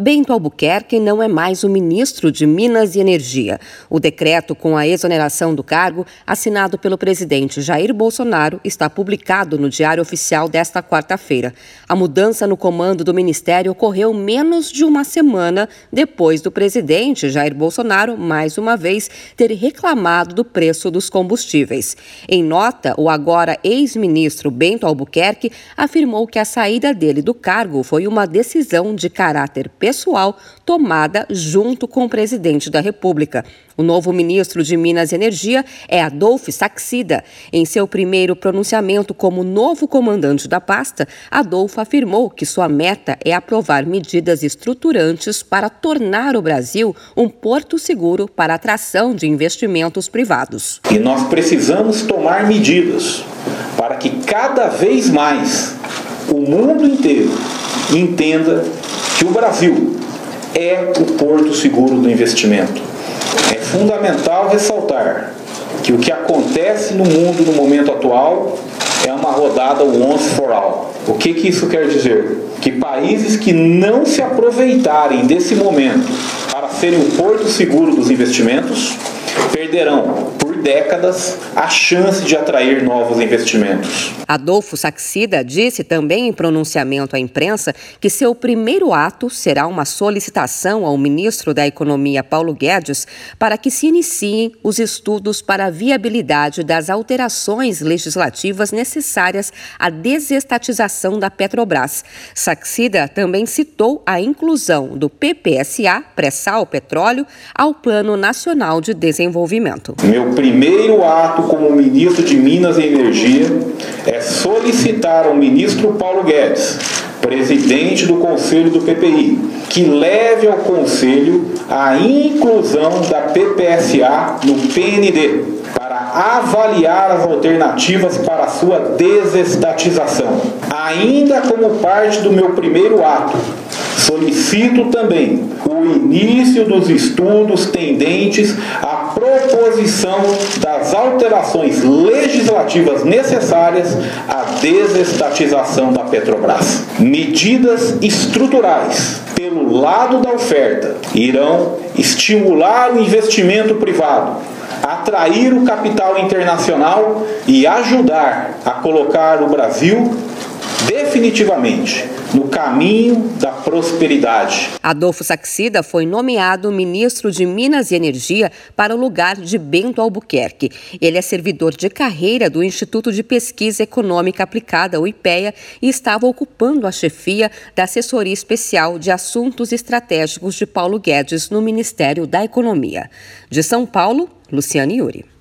Bento Albuquerque não é mais o ministro de Minas e Energia. O decreto com a exoneração do cargo, assinado pelo presidente Jair Bolsonaro, está publicado no Diário Oficial desta quarta-feira. A mudança no comando do ministério ocorreu menos de uma semana depois do presidente Jair Bolsonaro, mais uma vez, ter reclamado do preço dos combustíveis. Em nota, o agora ex-ministro Bento Albuquerque afirmou que a saída dele do cargo foi uma decisão de caráter pessoal pessoal tomada junto com o presidente da República. O novo ministro de Minas e Energia é Adolfo Saxida. Em seu primeiro pronunciamento como novo comandante da pasta, Adolfo afirmou que sua meta é aprovar medidas estruturantes para tornar o Brasil um porto seguro para atração de investimentos privados. E nós precisamos tomar medidas para que cada vez mais o mundo inteiro entenda que o Brasil é o porto seguro do investimento. É fundamental ressaltar que o que acontece no mundo no momento atual é uma rodada once for all. O que, que isso quer dizer? Que países que não se aproveitarem desse momento para serem o porto seguro dos investimentos perderão décadas a chance de atrair novos investimentos. Adolfo Saxida disse também em pronunciamento à imprensa que seu primeiro ato será uma solicitação ao ministro da Economia, Paulo Guedes, para que se iniciem os estudos para a viabilidade das alterações legislativas necessárias à desestatização da Petrobras. Saxida também citou a inclusão do PPSA, pré-sal petróleo, ao Plano Nacional de Desenvolvimento. Meu primeiro ato como ministro de Minas e Energia é solicitar ao ministro Paulo Guedes, presidente do Conselho do PPI, que leve ao Conselho a inclusão da PPSA no PND, para avaliar as alternativas para a sua desestatização. Ainda como parte do meu primeiro ato, solicito também o início dos estudos tendentes à proposição das alterações legislativas necessárias à desestatização da Petrobras. Medidas estruturais pelo lado da oferta irão estimular o investimento privado, atrair o capital internacional e ajudar a colocar o Brasil definitivamente no caminho da prosperidade. Adolfo Saxida foi nomeado ministro de Minas e Energia para o lugar de Bento Albuquerque. Ele é servidor de carreira do Instituto de Pesquisa Econômica Aplicada, o IPEA, e estava ocupando a chefia da Assessoria Especial de Assuntos Estratégicos de Paulo Guedes no Ministério da Economia. De São Paulo, Luciane Yuri.